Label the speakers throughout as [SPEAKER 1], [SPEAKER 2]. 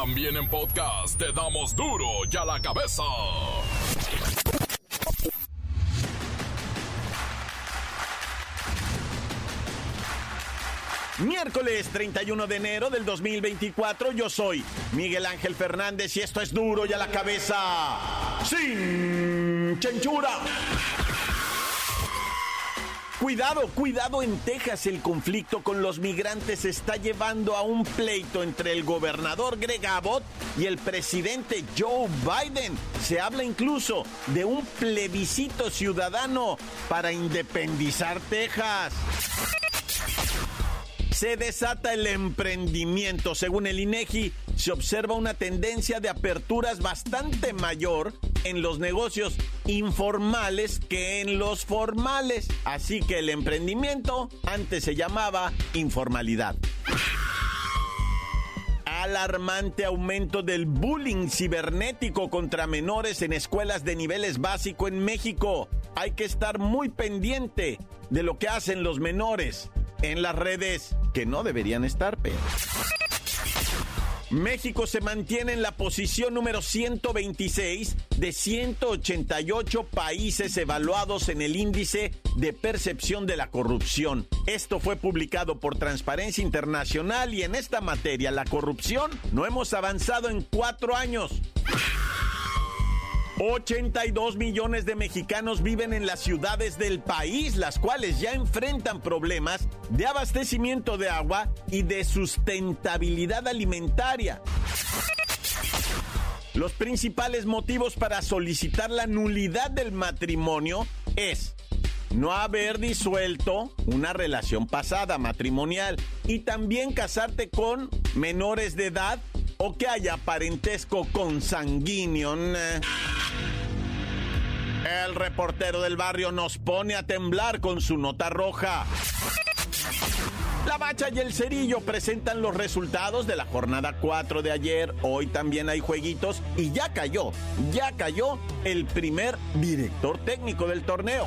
[SPEAKER 1] También en podcast te damos duro y a la cabeza.
[SPEAKER 2] Miércoles 31 de enero del 2024, yo soy Miguel Ángel Fernández y esto es duro y a la cabeza. Sin chenchura. Cuidado, cuidado en Texas. El conflicto con los migrantes está llevando a un pleito entre el gobernador Greg Abbott y el presidente Joe Biden. Se habla incluso de un plebiscito ciudadano para independizar Texas se desata el emprendimiento. Según el INEGI, se observa una tendencia de aperturas bastante mayor en los negocios informales que en los formales. Así que el emprendimiento antes se llamaba informalidad alarmante aumento del bullying cibernético contra menores en escuelas de niveles básico en México. Hay que estar muy pendiente de lo que hacen los menores en las redes que no deberían estar, pero... México se mantiene en la posición número 126 de 188 países evaluados en el índice de percepción de la corrupción. Esto fue publicado por Transparencia Internacional y en esta materia, la corrupción, no hemos avanzado en cuatro años. 82 millones de mexicanos viven en las ciudades del país, las cuales ya enfrentan problemas de abastecimiento de agua y de sustentabilidad alimentaria. Los principales motivos para solicitar la nulidad del matrimonio es no haber disuelto una relación pasada matrimonial y también casarte con menores de edad o que haya parentesco consanguíneo. El reportero del barrio nos pone a temblar con su nota roja. La Bacha y el Cerillo presentan los resultados de la jornada 4 de ayer. Hoy también hay jueguitos y ya cayó, ya cayó el primer director técnico del torneo.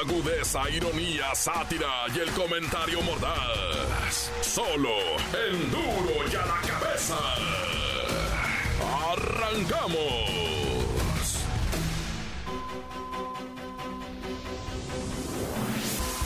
[SPEAKER 1] Agudeza, ironía, sátira y el comentario mordaz. Solo el duro y a la cabeza. ¡Arrancamos!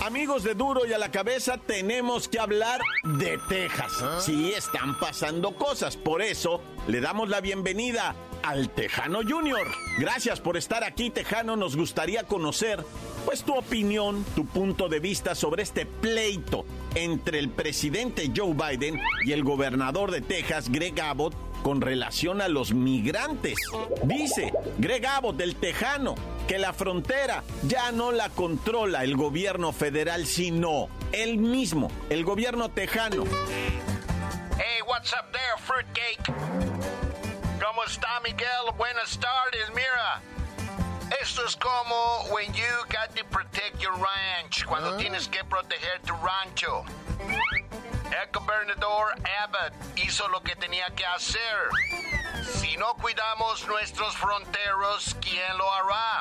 [SPEAKER 2] Amigos de Duro y a la cabeza, tenemos que hablar de Texas. ¿Ah? Sí, están pasando cosas. Por eso le damos la bienvenida al Tejano Junior. Gracias por estar aquí, Tejano. Nos gustaría conocer, pues, tu opinión, tu punto de vista sobre este pleito entre el presidente Joe Biden y el gobernador de Texas, Greg Abbott, con relación a los migrantes. Dice Greg Abbott del Tejano que la frontera ya no la controla el gobierno federal, sino él mismo, el gobierno tejano.
[SPEAKER 3] Hey, what's up there, fruitcake? ¿Cómo está, Miguel? Buenas tardes, mira. Esto es como when you got to protect your ranch, cuando ah. tienes que proteger tu rancho. El gobernador Abbott hizo lo que tenía que hacer. Si no cuidamos nuestros fronteros, ¿quién lo hará?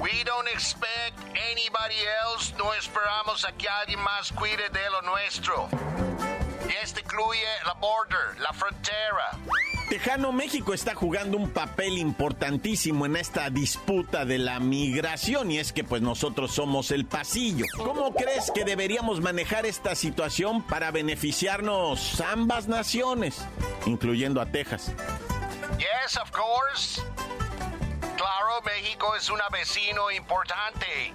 [SPEAKER 3] We don't expect anybody else. No esperamos a que alguien más cuide de lo nuestro. Y este incluye la border, la frontera.
[SPEAKER 2] Tejano, México está jugando un papel importantísimo en esta disputa de la migración y es que pues nosotros somos el pasillo. ¿Cómo crees que deberíamos manejar esta situación para beneficiarnos ambas naciones, incluyendo a Texas?
[SPEAKER 3] Yes, of course. Claro, México es un vecino importante.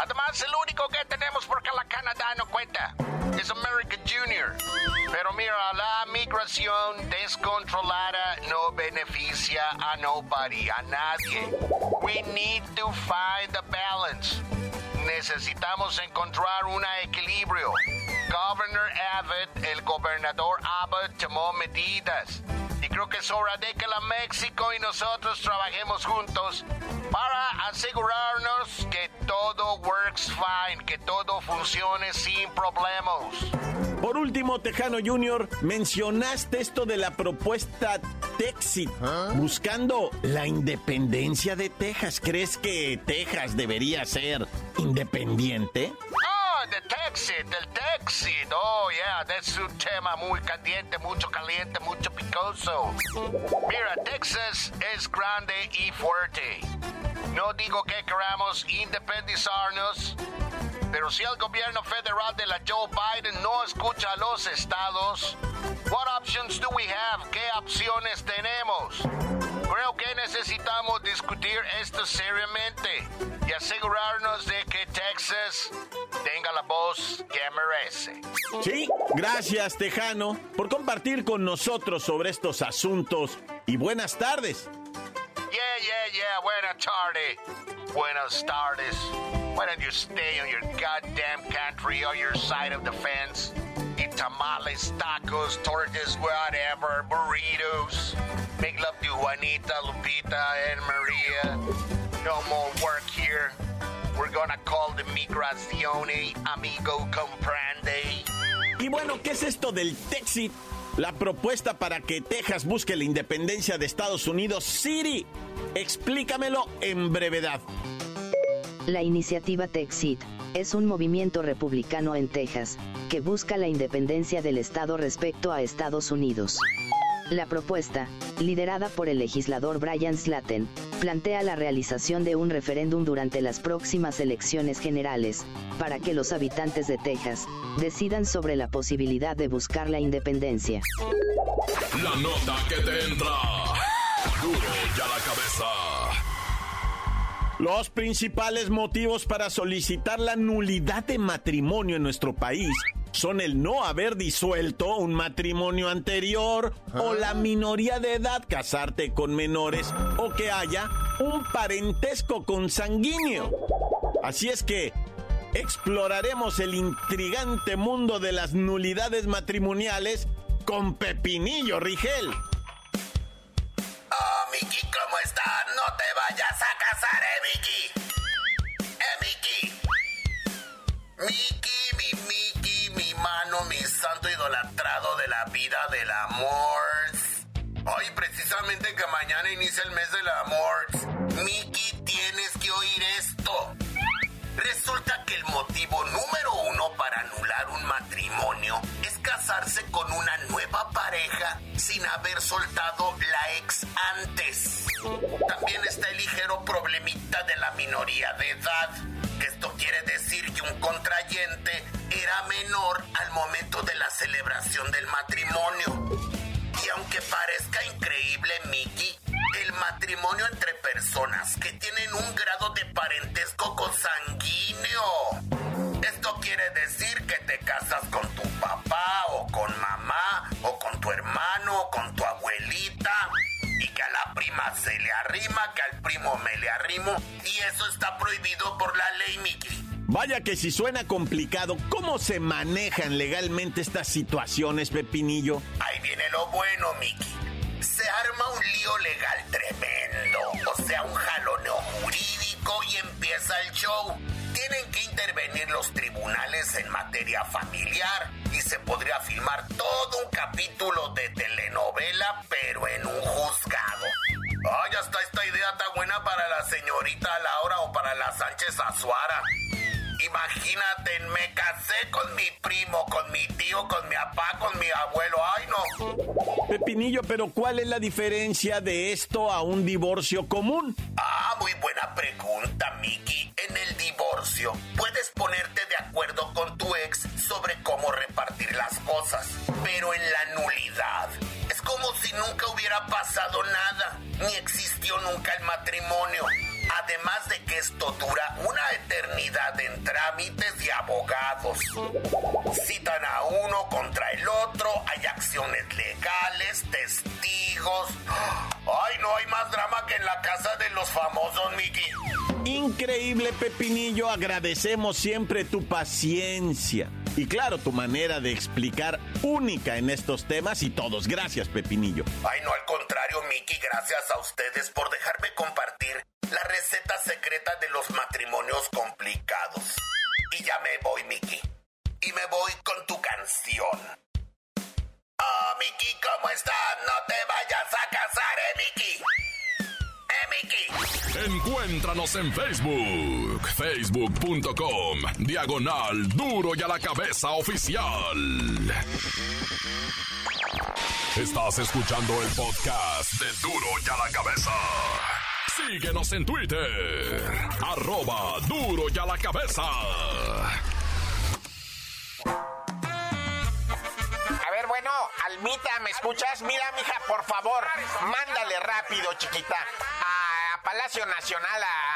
[SPEAKER 3] Además, el único que tenemos porque la Canadá no cuenta es American Junior. Pero mira, la migración descontrolada no beneficia a nobody, a nadie. We need to find a balance. Necesitamos encontrar un equilibrio. Governor Abbott, el gobernador Abbott tomó medidas
[SPEAKER 4] creo que es hora de que la México y nosotros trabajemos juntos para asegurarnos que todo works fine, que todo funcione sin problemas.
[SPEAKER 2] Por último, Tejano Junior, mencionaste esto de la propuesta Texit, buscando la independencia de Texas. ¿Crees que Texas debería ser independiente?
[SPEAKER 4] Texit, del Texit. Oh, yeah, es un tema muy caliente, mucho caliente, mucho picoso. Mira, Texas es grande y fuerte. No digo que queramos independizarnos, pero si el gobierno federal de la Joe Biden no escucha a los estados, what options do we have? ¿Qué opciones tenemos? Creo que necesitamos discutir esto seriamente y asegurarnos de que Texas tenga la voz que merece.
[SPEAKER 2] Sí, gracias Tejano por compartir con nosotros sobre estos asuntos y buenas tardes.
[SPEAKER 4] Yeah, yeah, yeah, buenas tardes. Buenas tardes. Why don't you stay on your goddamn country or your side of the fence? Eat tamales, tacos, tortillas, whatever, burritos. Make love to Juanita, Lupita, and Maria. No more work here. We're gonna call the migrazione, amigo comprende.
[SPEAKER 2] Y bueno, ¿qué es esto del Texit? La propuesta para que Texas busque la independencia de Estados Unidos, Siri. Explícamelo en brevedad.
[SPEAKER 5] La iniciativa Texit es un movimiento republicano en Texas que busca la independencia del Estado respecto a Estados Unidos. La propuesta, liderada por el legislador Brian Slatten, plantea la realización de un referéndum durante las próximas elecciones generales, para que los habitantes de Texas decidan sobre la posibilidad de buscar la independencia.
[SPEAKER 1] La nota que te entra. Duro ya la cabeza.
[SPEAKER 2] Los principales motivos para solicitar la nulidad de matrimonio en nuestro país son el no haber disuelto un matrimonio anterior o la minoría de edad, casarte con menores o que haya un parentesco consanguíneo. Así es que exploraremos el intrigante mundo de las nulidades matrimoniales con Pepinillo Rigel.
[SPEAKER 4] Oh, Miki, ¿cómo estás? No te vayas a casar, eh, Miki. Eh, Miki. Miki, mi Miki, vida del amor. Hoy precisamente que mañana inicia el mes del amor. Miki, tienes que oír esto. Resulta que el motivo número uno para anular un matrimonio es casarse con una nueva pareja sin haber soltado la ex antes. También está el ligero problemita de la minoría de edad. Esto quiere decir que un contrayente era menor al momento de la celebración del matrimonio. Y aunque parezca increíble, Mickey, el matrimonio entre personas que tienen un grado de parentesco consanguíneo. Esto quiere decir que te casas con tu papá o con mamá o con tu hermano o con tu abuelita y que a la prima se le arrima, que al primo me le arrimo y eso está prohibido por la ley, Mickey.
[SPEAKER 2] Vaya que si suena complicado, ¿cómo se manejan legalmente estas situaciones, Pepinillo?
[SPEAKER 4] Ahí viene lo bueno, Mickey. Se arma un lío legal tremendo, o sea, un jaloneo jurídico y empieza el show. Tienen que intervenir los tribunales en materia familiar y se podría filmar todo un capítulo de telenovela, pero en un juzgado. Ay, hasta esta idea está buena para la señorita Laura o para la Sánchez Azuara. Imagínate, me casé con mi primo, con mi tío, con mi papá, con mi abuelo. Ay, no.
[SPEAKER 2] Pepinillo, pero ¿cuál es la diferencia de esto a un divorcio común?
[SPEAKER 4] Ah, muy buena pregunta, Miki. En el divorcio, puedes ponerte de acuerdo con tu ex sobre cómo repartir las cosas. Pero en la nulidad, es como si nunca hubiera pasado nada, ni existió nunca el matrimonio. Además de que esto dura una eternidad en trámites y abogados. Citan a uno contra el otro, hay acciones legales, testigos. Ay, no hay más drama que en la casa de los famosos, Mickey.
[SPEAKER 2] Increíble, Pepinillo, agradecemos siempre tu paciencia. Y claro, tu manera de explicar única en estos temas y todos. Gracias, Pepinillo.
[SPEAKER 4] Ay, no, al contrario, Miki, gracias a ustedes por dejarme compartir la receta secreta de los matrimonios complicados. Y ya me voy, Miki. Y me voy con tu canción. Oh, Miki, ¿cómo estás? No te vayas a casar, eh, Miki. Eh,
[SPEAKER 1] Miki. Encuéntranos en Facebook, facebook.com, diagonal duro y a la cabeza oficial. Estás escuchando el podcast de duro y a la cabeza. Síguenos en Twitter, arroba duro y a la cabeza.
[SPEAKER 3] A ver, bueno, Almita, ¿me escuchas? Mira, mija, por favor, mándale rápido, chiquita, a Palacio Nacional, a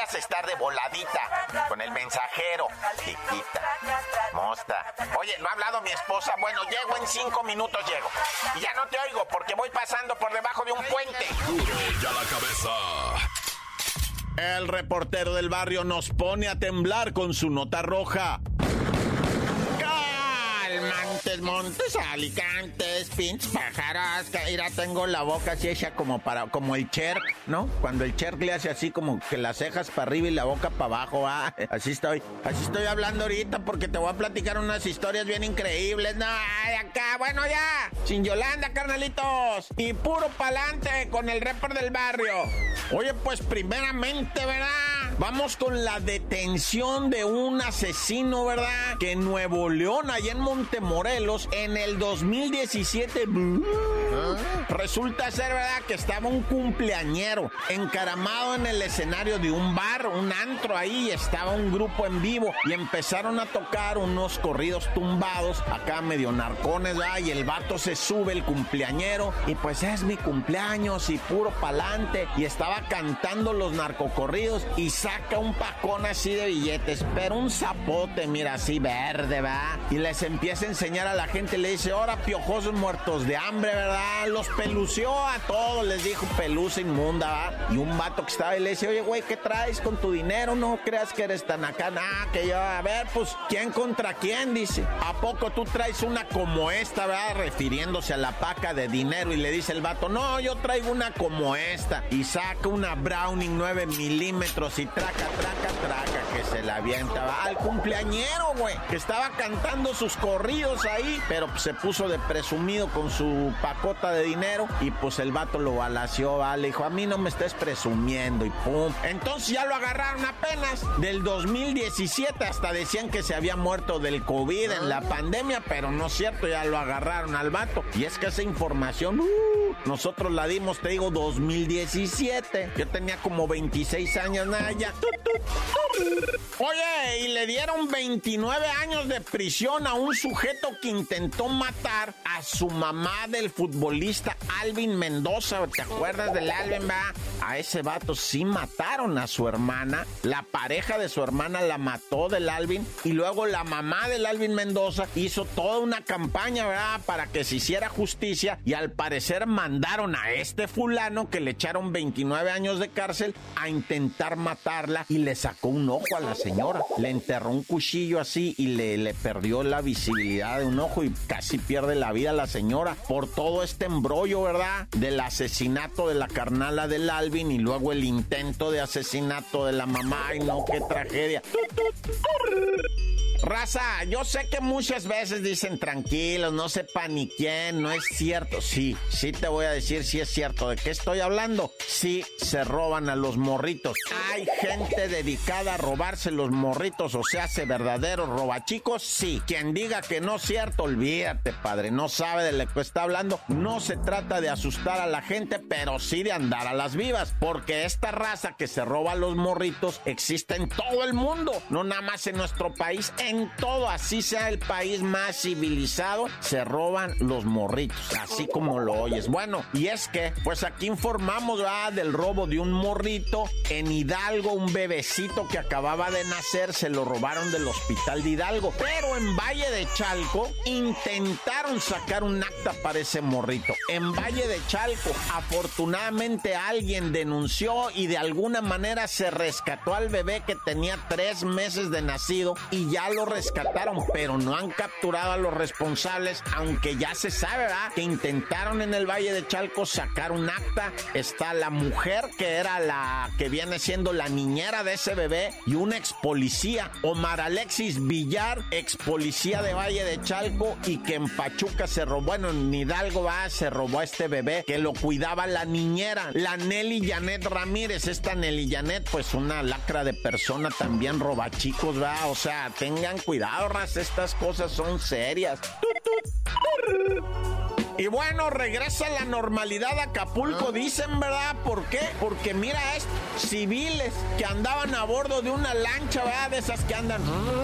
[SPEAKER 3] a estar de voladita con el mensajero, chiquita. Mosta. Oye, ¿no ha hablado mi esposa? Bueno, llego en cinco minutos, llego. Y ya no te oigo porque voy pasando por debajo de un puente.
[SPEAKER 1] Duro y a la cabeza.
[SPEAKER 2] El reportero del barrio nos pone a temblar con su nota roja. Calmantes, montes, alicantes, pinches pájaros. que Mira, tengo la boca así hecha como para, como el Cherk, ¿no? Cuando el Cherk le hace así como que las cejas para arriba y la boca para abajo, ah, así estoy. Así estoy hablando ahorita porque te voy a platicar unas historias bien increíbles. No, ay, acá, bueno ya. Sin Yolanda, carnalitos. Y puro pa'lante con el report del barrio. Oye, pues primeramente, ¿verdad? Vamos con la detención de un asesino, ¿verdad? Que en Nuevo León, allá en Montemorelos, en el 2017, resulta ser, ¿verdad? Que estaba un cumpleañero encaramado en el escenario de un bar, un antro ahí, estaba un grupo en vivo y empezaron a tocar unos corridos tumbados, acá medio narcones, ¿verdad? Y el vato se sube, el cumpleañero, y pues es mi cumpleaños y puro pa'lante, y estaba cantando los narcocorridos y saca un pacón así de billetes, pero un zapote, mira, así verde, ¿verdad? Y les empieza a enseñar a la gente, le dice, ahora piojosos muertos de hambre, ¿verdad? Los pelució a todos, les dijo pelusa inmunda, ¿verdad? Y un vato que estaba y le dice, oye, güey, ¿qué traes con tu dinero? No creas que eres tan acá, nada, que yo, a ver, pues, ¿quién contra quién? Dice, ¿a poco tú traes una como esta, ¿verdad? Refiriéndose a la paca de dinero y le dice el vato, no, yo traigo una como esta. Y saca una Browning 9 milímetros y traca, traca, traca, que se la avienta ¿va? al cumpleañero, güey, que estaba cantando sus corridos ahí, pero se puso de presumido con su pacota de dinero y pues el vato lo balació, ¿va? le dijo, a mí no me estés presumiendo y pum. Entonces ya lo agarraron apenas del 2017, hasta decían que se había muerto del COVID en la pandemia, pero no es cierto, ya lo agarraron al vato. Y es que esa información, uh, nosotros la dimos, te digo, 2017. Yo tenía como 26 años, nada, ya. Oye, y le dieron 29 años de prisión a un sujeto que intentó matar a su mamá del futbolista Alvin Mendoza. ¿Te acuerdas del Alvin, va? A ese vato sí mataron a su hermana. La pareja de su hermana la mató del Alvin. Y luego la mamá del Alvin Mendoza hizo toda una campaña, ¿verdad? Para que se hiciera justicia. Y al parecer mandaron a este fulano que le echaron 29 años de cárcel a intentar matarla y le sacó un ojo a la señora. Le enterró un cuchillo así y le, le perdió la visibilidad de un ojo y casi pierde la vida la señora por todo este embrollo, ¿verdad? Del asesinato de la carnala del Alvin y luego el intento de asesinato de la mamá. Ay, no, qué tragedia. Raza, yo sé que muchas veces dicen tranquilos, no sepa ni quién, no es cierto. Sí, sí te voy a decir si es cierto. ¿De qué estoy hablando? Sí, se roban a los morritos. Hay gente dedicada a robarse los morritos, o sea, hace verdaderos robachicos. Sí, quien diga que no es cierto, olvídate, padre, no sabe de lo que está hablando. No se trata de asustar a la gente, pero sí de andar a las vivas, porque esta raza que se roba a los morritos existe en todo el mundo, no nada más en nuestro país, en todo, así sea el país más civilizado, se roban los morritos, así como lo oyes. Bueno, y es que, pues aquí informamos del robo de un morrito en Hidalgo, un bebecito que acababa de nacer, se lo robaron del hospital de Hidalgo. Pero en Valle de Chalco intentaron sacar un acta para ese morrito. En Valle de Chalco, afortunadamente alguien denunció y de alguna manera se rescató al bebé que tenía tres meses de nacido y ya rescataron, pero no han capturado a los responsables, aunque ya se sabe, ¿verdad? Que intentaron en el Valle de Chalco sacar un acta. Está la mujer que era la que viene siendo la niñera de ese bebé y un ex policía, Omar Alexis Villar, ex policía de Valle de Chalco y que en Pachuca se robó, bueno, en Hidalgo va, se robó a este bebé que lo cuidaba la niñera, la Nelly Janet Ramírez. Esta Nelly Janet, pues una lacra de persona también roba chicos, va. O sea, tengan cuidado, ras, estas cosas son serias. Y bueno, regresa la normalidad a Acapulco, ah. dicen, ¿verdad? ¿Por qué? Porque mira, es civiles que andaban a bordo de una lancha, ¿verdad? De esas que andan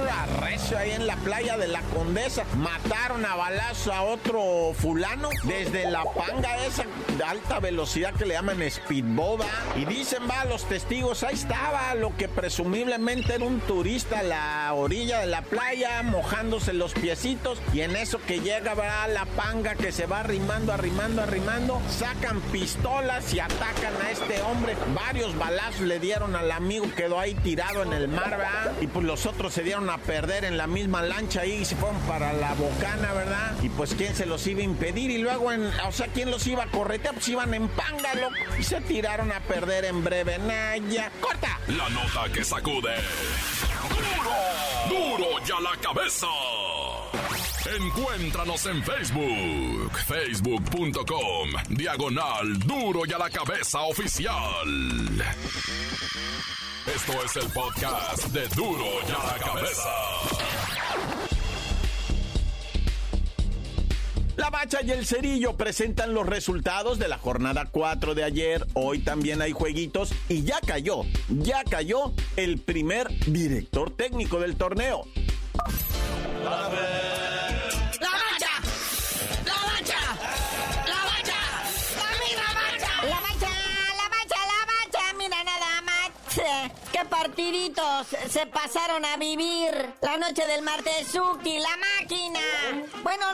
[SPEAKER 2] arrecio ahí en la playa de la Condesa. Mataron a balazo a otro fulano desde la panga esa de alta velocidad que le llaman speedboat, Y dicen, va, los testigos, ahí estaba lo que presumiblemente era un turista a la orilla de la playa, mojándose los piecitos. Y en eso que llega, ¿verdad? La panga que se va arrimando, arrimando, arrimando, sacan pistolas y atacan a este hombre. Varios balazos le dieron al amigo, quedó ahí tirado en el mar, ¿verdad? Y pues los otros se dieron a perder en la misma lancha ahí y se fueron para la bocana, ¿verdad? Y pues quién se los iba a impedir y luego, en, o sea, quién los iba a corretear, pues iban en pángalo y se tiraron a perder en breve. Naya, corta.
[SPEAKER 1] La nota que sacude. Duro, duro ya la cabeza. Encuéntranos en Facebook, facebook.com, diagonal duro y a la cabeza oficial. Esto es el podcast de duro y a la cabeza.
[SPEAKER 2] La Bacha y el Cerillo presentan los resultados de la jornada 4 de ayer. Hoy también hay jueguitos y ya cayó, ya cayó el primer director técnico del torneo.
[SPEAKER 6] Partiditos se pasaron a vivir la noche del martes Suki, la máquina. Bueno,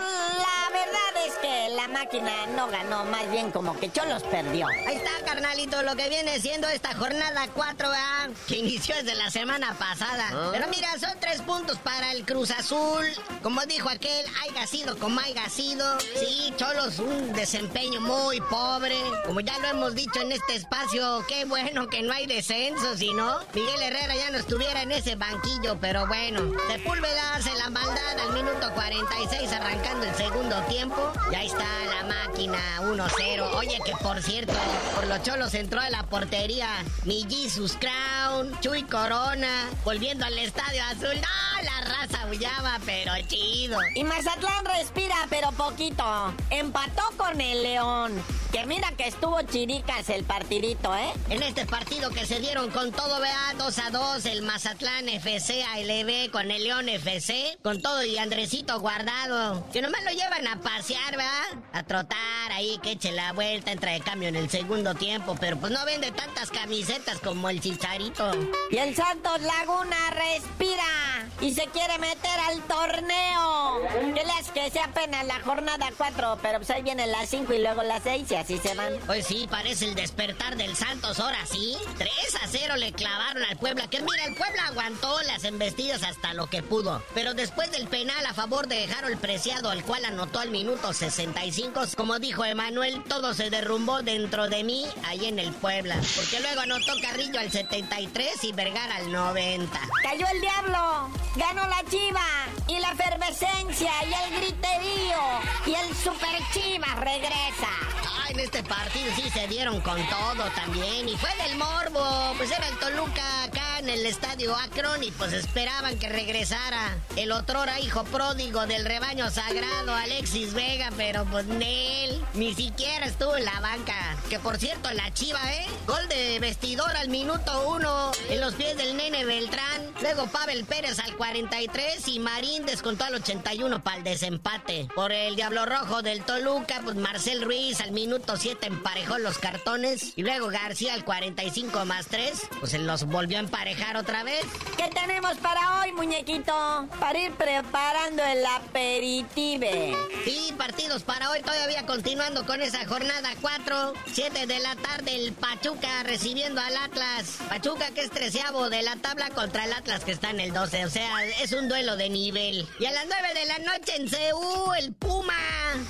[SPEAKER 6] verdad es que la máquina no ganó, más bien como que Cholos perdió.
[SPEAKER 7] Ahí está, carnalito, lo que viene siendo esta jornada 4, a que inició desde la semana pasada. ¿Ah? Pero mira, son tres puntos para el Cruz Azul. Como dijo aquel, haya sido como haya sido. Sí, Cholos, un desempeño muy pobre. Como ya lo hemos dicho en este espacio, qué bueno que no hay descenso, si no, Miguel Herrera ya no estuviera en ese banquillo, pero bueno. Sepúlveda hace la maldad al minuto 46 arrancando el segundo tiempo. Ya está la máquina 1-0. Oye, que por cierto, por los cholos entró a la portería mi Jesus Crown, Chuy Corona, volviendo al estadio azul. ¡No! La raza huyaba, pero chido.
[SPEAKER 6] Y Mazatlán respira, pero poquito. Empató con el León. Que mira que estuvo chiricas el partidito, ¿eh?
[SPEAKER 7] En este partido que se dieron con todo, vea, 2 a 2, el Mazatlán FC ALB con el León FC, con todo y Andresito guardado. Que nomás lo llevan a pasear, ¿verdad? A trotar ahí, que eche la vuelta, entra de cambio en el segundo tiempo, pero pues no vende tantas camisetas como el Chicharito.
[SPEAKER 6] Y el Santos Laguna respira y se quiere meter al torneo. Que les que sea apenas la jornada 4, pero pues ahí vienen las 5 y luego las 6 y así se van.
[SPEAKER 7] Pues sí, parece el despertar del Santos ahora sí. 3 a 0 le clavaron al Puebla, que mira, el Puebla aguantó las embestidas hasta lo que pudo. Pero después del penal a favor de el Preciado, al cual anotó al minuto 65, como dijo Emanuel, todo se derrumbó dentro de mí ahí en el Puebla. Porque luego anotó Carrillo al 73 y Vergara al 90.
[SPEAKER 6] Cayó el diablo, ganó la chiva y la efervescencia y el griterío y el super chiva regresa
[SPEAKER 7] en este partido sí se dieron con todo también. Y fue del morbo. Pues era el Toluca acá en el estadio Akron y pues esperaban que regresara el otrora hijo pródigo del rebaño sagrado, Alexis Vega, pero pues él ni siquiera estuvo en la banca. Que por cierto, la chiva, ¿eh? Gol de vestidor al minuto uno en los pies del nene Beltrán. Luego Pavel Pérez al 43 y Marín descontó al 81 para el desempate. Por el Diablo Rojo del Toluca, pues Marcel Ruiz al minuto 7 emparejó los cartones. Y luego García al 45 más 3, pues se los volvió a emparejar otra vez.
[SPEAKER 6] ¿Qué tenemos para hoy, muñequito? Para ir preparando el aperitive.
[SPEAKER 7] Sí, partidos para hoy, todavía continuando con esa jornada 4. 7 de la tarde, el Pachuca recibiendo al Atlas. Pachuca que es treceavo de la tabla contra el Atlas que está en el 12. O sea, es un duelo de nivel. Y a las 9 de la noche en CU, el Puma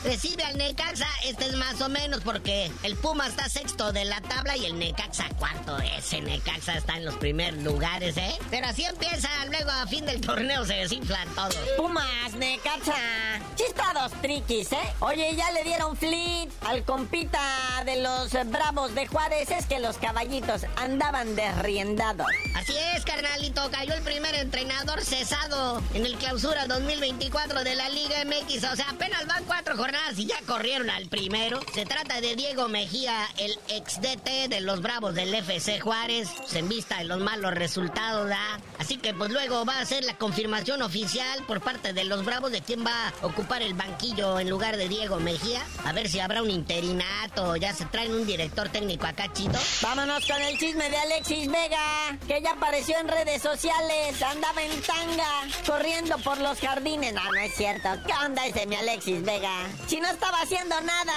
[SPEAKER 7] recibe al Necaxa. Este es más o menos porque el Puma está sexto de la tabla y el Necaxa cuarto. Ese Necaxa está en los primeros lugares, ¿eh? Pero así empieza, luego a fin del torneo se desinflan todos.
[SPEAKER 6] Pumas, Necaxa. Chistados triquis, ¿eh? Oye, ya le dieron flit al compita de los Bravos de Juárez. Es que los caballitos andaban desriendados.
[SPEAKER 7] Así es, carnalito. Cayó el primer entrenador cesado en el clausura 2024 de la Liga MX. O sea, apenas van cuatro jornadas y ya corrieron al primero. Se trata de Diego Mejía, el ex DT de los Bravos del FC Juárez. Se en vista de los malos resultados, ¿da? Así que pues luego va a ser la confirmación oficial por parte de los Bravos de quién va a ocupar el banquillo en lugar de Diego Mejía. A ver si habrá un interinato. Ya se traen un director técnico acá, chito.
[SPEAKER 6] Vámonos con el chisme de Alexis Vega, que ya apareció en redes sociales. Andaba en tanga, corriendo por los jardines. No, no es cierto. ¿Qué onda ese mi Alexis Vega? Si no estaba haciendo nada,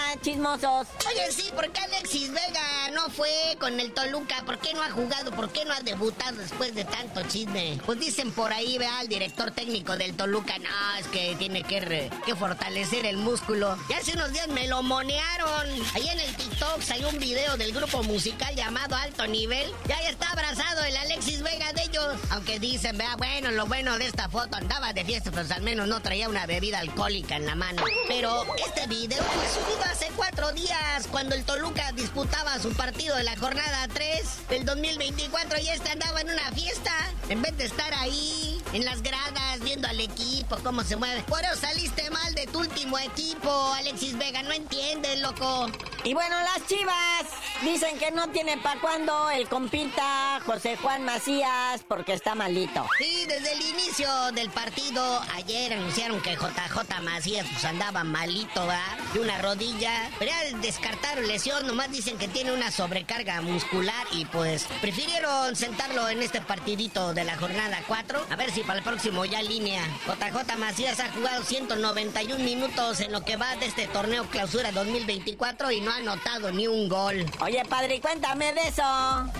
[SPEAKER 6] chismosos.
[SPEAKER 7] Oye, sí, ¿por qué Alexis Vega no fue con el Toluca? ¿Por qué no ha jugado? ¿Por qué no ha debutado después de tanto chisme? Pues dicen por ahí, vea, al director técnico del Toluca, no, es que tiene que, re- que fortalecer el músculo. Y hace unos días me lo monearon. Ahí en el TikTok salió un video del grupo musical llamado Alto Nivel. Ya está abrazado el Alexis Vega de ellos. Aunque dicen, vea, bueno, lo bueno de esta foto andaba de fiesta, pues al menos no traía una bebida alcohólica en la mano. Pero este video fue subido hace cuatro días, cuando el Toluca disputaba su partido de la jornada 3 del 2024 y este andaba en una fiesta. En vez de estar ahí, en las gradas, viendo al equipo, cómo se mueve. Por eso saliste mal de tu último equipo, Alexis Vega, no entiendes, loco.
[SPEAKER 6] Y bueno, las chivas dicen que no tiene pa' cuando el compita José Juan Macías porque está malito.
[SPEAKER 7] Sí, desde el inicio del partido, ayer anunciaron que JJ Macías pues andaba malito, ¿verdad? De una rodilla. Pero ya descartaron lesión, nomás dicen que tiene una sobrecarga muscular y pues prefirieron sentarlo en este partidito de la jornada 4. A ver si para el próximo ya línea. JJ Macías ha jugado 191 minutos en lo que va de este torneo clausura 2024 y no ha anotado ni un gol.
[SPEAKER 6] Oye, padre, cuéntame de eso,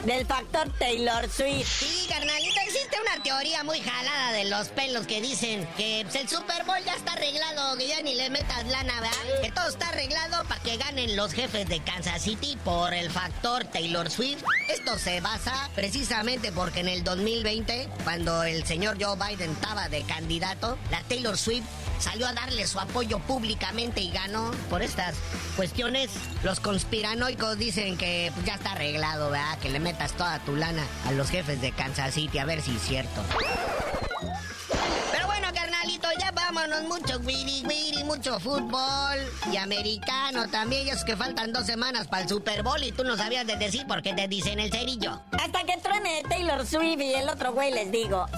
[SPEAKER 6] del factor Taylor Swift.
[SPEAKER 7] Sí, carnalito, existe una teoría muy jalada de los pelos que dicen que pues, el Super Bowl ya está arreglado, que ya ni le metas lana, ¿verdad? Que todo está arreglado para que los jefes de Kansas City por el factor Taylor Swift. Esto se basa precisamente porque en el 2020, cuando el señor Joe Biden estaba de candidato, la Taylor Swift salió a darle su apoyo públicamente y ganó por estas cuestiones. Los conspiranoicos dicen que ya está arreglado, ¿verdad? Que le metas toda tu lana a los jefes de Kansas City, a ver si es cierto. Vámonos. Mucho guiri guiri, mucho fútbol y americano también. Y es que faltan dos semanas para el Super Bowl y tú no sabías de decir por qué te dicen el cerillo.
[SPEAKER 6] Hasta que truene Taylor Swift y el otro güey les digo.